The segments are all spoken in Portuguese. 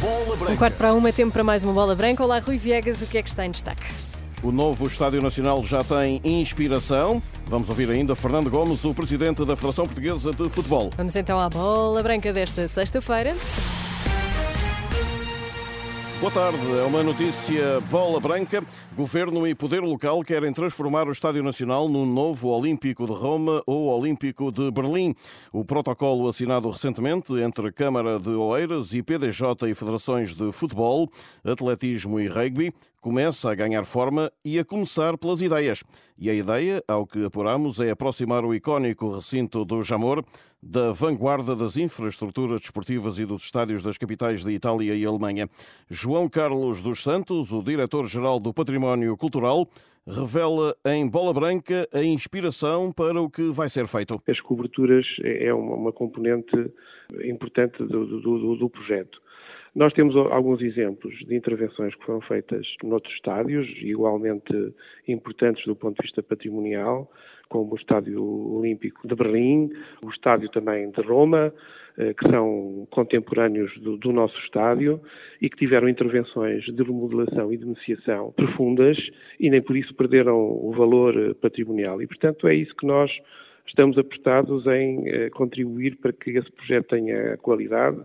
Bola Branca. Um quarto para uma, tempo para mais uma bola branca. Olá, Rui Viegas, o que é que está em destaque? O novo Estádio Nacional já tem inspiração. Vamos ouvir ainda Fernando Gomes, o presidente da Federação Portuguesa de Futebol. Vamos então à bola branca desta sexta-feira. Boa tarde, é uma notícia bola branca. Governo e poder local querem transformar o Estádio Nacional num novo Olímpico de Roma ou Olímpico de Berlim. O protocolo assinado recentemente entre Câmara de Oeiras e PDJ e Federações de Futebol, Atletismo e Rugby começa a ganhar forma e a começar pelas ideias. E a ideia, ao que apuramos, é aproximar o icónico recinto do Jamor da vanguarda das infraestruturas desportivas e dos estádios das capitais de Itália e Alemanha. João Carlos dos Santos, o diretor-geral do Património Cultural, revela em bola branca a inspiração para o que vai ser feito. As coberturas é uma componente importante do, do, do projeto. Nós temos alguns exemplos de intervenções que foram feitas noutros estádios, igualmente importantes do ponto de vista patrimonial, como o Estádio Olímpico de Berlim, o Estádio também de Roma, eh, que são contemporâneos do, do, nosso estádio e que tiveram intervenções de remodelação e de iniciação profundas e nem por isso perderam o valor eh, patrimonial. E, portanto, é isso que nós estamos apostados em eh, contribuir para que esse projeto tenha qualidade,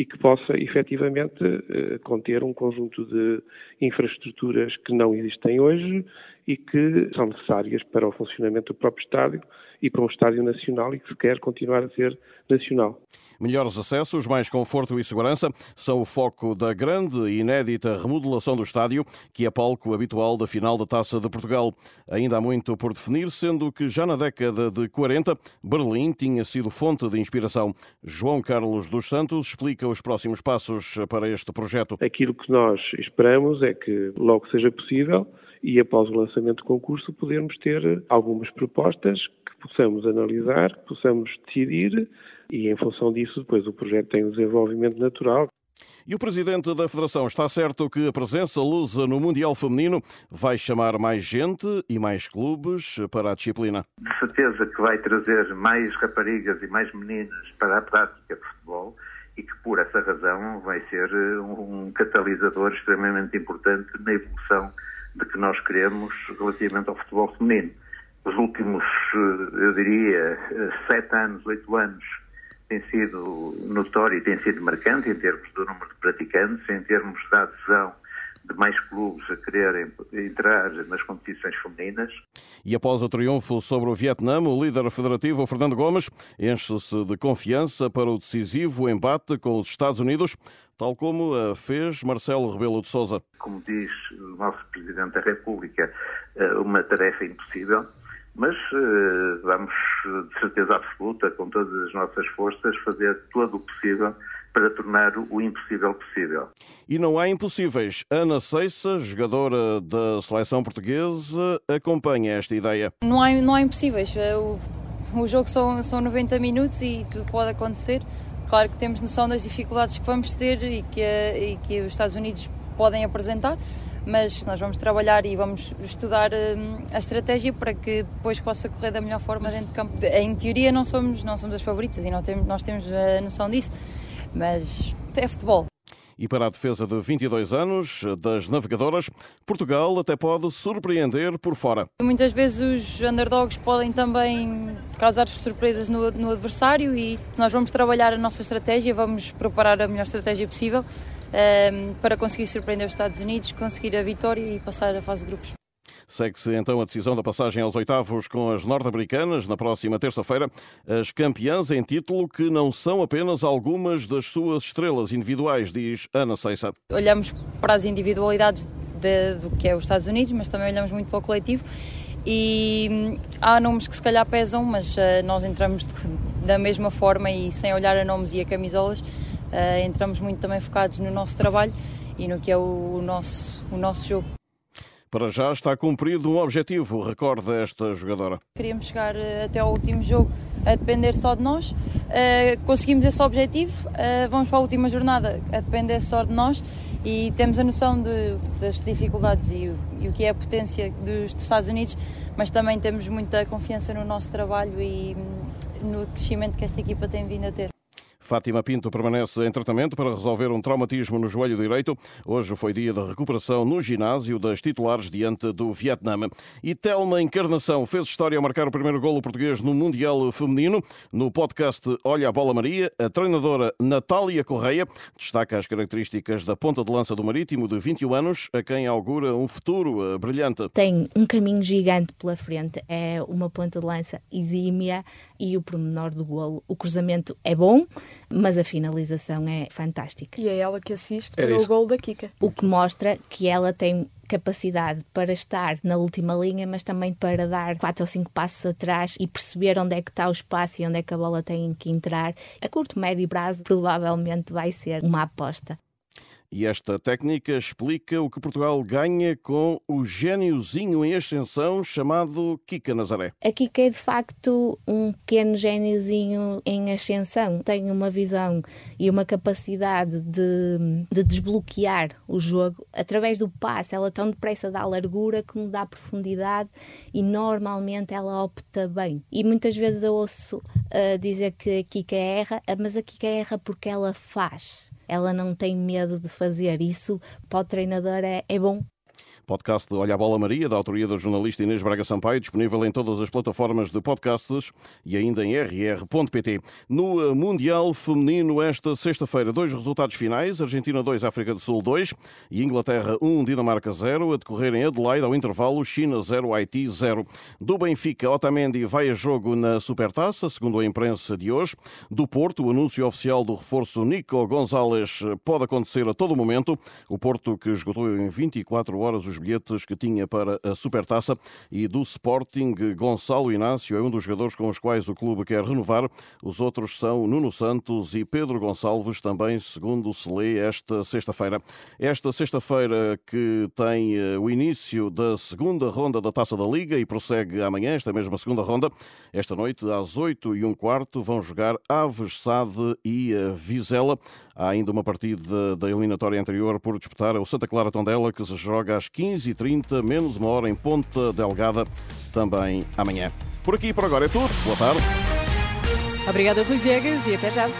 e que possa efetivamente eh, conter um conjunto de infraestruturas que não existem hoje e que são necessárias para o funcionamento do próprio estádio e para um estádio nacional e que se quer continuar a ser nacional. Melhores acessos, mais conforto e segurança são o foco da grande e inédita remodelação do estádio, que é palco habitual da final da Taça de Portugal. Ainda há muito por definir, sendo que já na década de 40, Berlim tinha sido fonte de inspiração. João Carlos dos Santos explica os próximos passos para este projeto. Aquilo que nós esperamos é que logo seja possível e após o lançamento do concurso podermos ter algumas propostas que possamos analisar, que possamos decidir e em função disso depois o projeto tem um desenvolvimento natural. E o presidente da Federação está certo que a presença lusa no Mundial Feminino vai chamar mais gente e mais clubes para a disciplina. De certeza que vai trazer mais raparigas e mais meninas para a prática de futebol e que por essa razão vai ser um catalisador extremamente importante na evolução de que nós queremos relativamente ao futebol feminino. Os últimos, eh, eu diria, eh, sete anos, oito anos, tem sido notório e tem sido marcante em termos do número de praticantes, em termos da adesão de mais clubes a quererem entrar nas competições femininas. E após o triunfo sobre o Vietnã, o líder federativo Fernando Gomes enche-se de confiança para o decisivo embate com os Estados Unidos, tal como fez Marcelo Rebelo de Sousa. Como diz o nosso Presidente da República, eh, uma tarefa impossível, mas eh, vamos, de certeza absoluta, com todas as nossas forças, fazer todo o possível para tornar o impossível possível. E não há impossíveis. Ana Seissa, jogadora da seleção portuguesa, acompanha esta ideia. Não há, não há impossíveis. É, o, o jogo são, são 90 minutos e tudo pode acontecer. Claro que temos noção das dificuldades que vamos ter e que, e que os Estados Unidos podem apresentar, mas nós vamos trabalhar e vamos estudar hum, a estratégia para que depois possa correr da melhor forma dentro de campo. Em teoria não somos, não somos as favoritas e nós temos, nós temos a noção disso mas é futebol. E para a defesa de 22 anos das navegadoras, Portugal até pode surpreender por fora. Muitas vezes os underdogs podem também causar surpresas no, no adversário e nós vamos trabalhar a nossa estratégia, vamos preparar a melhor estratégia possível um, ehm, para conseguir surpreender os Estados Unidos, conseguir a vitória e passar a fase de grupos. Segue-se então a decisão da passagem aos oitavos com as norte-americanas na próxima terça-feira. As campeãs em título que não são apenas algumas das suas estrelas individuais, diz Ana Seissa. Olhamos para as individualidades de, do que é os Estados Unidos, mas também olhamos muito para o coletivo. E hum, há nomes que se calhar pesam, mas uh, nós entramos de, da mesma forma e sem olhar a nomes e a camisolas, uh, entramos muito também focados no nosso trabalho e no que é o, o nosso, o nosso jogo. Para já está cumprido um objetivo, recorda esta jogadora. Queríamos chegar eh, até ao último jogo a depender só de nós. Uh, conseguimos esse objetivo, uh, vamos para a última jornada a depender só de nós e temos a noção de, das dificuldades e, e, o que é a potência dos, dos, Estados Unidos, mas também temos muita confiança no nosso trabalho e hum, no crescimento que esta equipa tem vindo a ter. Fátima Pinto permanece em tratamento para resolver um traumatismo no joelho direito. Hoje foi dia de recuperação no ginásio das titulares diante do Vietnã. E Telma Encarnação fez história ao marcar o primeiro golo português no Mundial Feminino. No podcast Olha a Bola Maria, a treinadora Natália Correia destaca as características da ponta de lança do Marítimo de 21 anos, a quem augura um futuro eh, brilhante. Tem um caminho gigante pela frente. É uma ponta de lança exímia e o pormenor do golo. O cruzamento é bom, mas a finalização é fantástica. E é ela que assiste para o gol da Kika. O que mostra que ela tem capacidade para estar na última linha, mas também para dar quatro ou cinco passos atrás e perceber onde é que está o espaço e onde é que a bola tem que entrar. A curto, médio prazo, provavelmente vai ser uma aposta. E esta técnica explica o que Portugal ganha com o gêniozinho em ascensão chamado Kika Nazaré. A Kika é de facto um pequeno gêniozinho em ascensão. Tem uma visão e uma capacidade de, de desbloquear o jogo através do passe. Ela tão depressa dá largura como dá profundidade e normalmente ela opta bem. E muitas vezes eu ouço uh, dizer que a Kika erra, mas a Kika erra porque ela faz ela não tem medo de fazer. Isso para o treinador é, é bom. Podcast Olha a Bola Maria, da autoria da jornalista Inês Braga Sampaio, disponível em todas as plataformas de podcasts e ainda em rr.pt. No eh, Mundial Feminino, esta sexta-feira, dois resultados finais: Argentina 2, África do Sul 2 e Inglaterra 1, Dinamarca 0. A decorrer em Adelaide, ao intervalo, China 0, Haiti 0. Do Benfica, Otamendi vai a jogo na Supertaça, segundo a imprensa de hoje. Do Porto, o anúncio oficial do reforço Nico Gonzalez pode acontecer a todo momento. O Porto, que esgotou em 24 horas os bilhetes que tinha para a Supertaça e do Sporting. Gonçalo Inácio é um dos jogadores com os quais o clube quer renovar. Os outros são Nuno Santos e Pedro Gonçalves, também segundo se lê esta sexta-feira. Esta sexta-feira que tem eh, o início da segunda ronda da Taça da Liga e prossegue amanhã, esta mesma segunda ronda. Esta noite, às 8 e um quarto, vão jogar Aves, Sade e eh, Vizela. Há ainda uma partida da eliminatória anterior por disputar, o Santa Clara Tondela, que se joga às 15h30, menos uma hora em Ponta Delgada, também amanhã. Por aqui por agora é tudo. Boa tarde. Obrigada, Rui Viegas, e até já.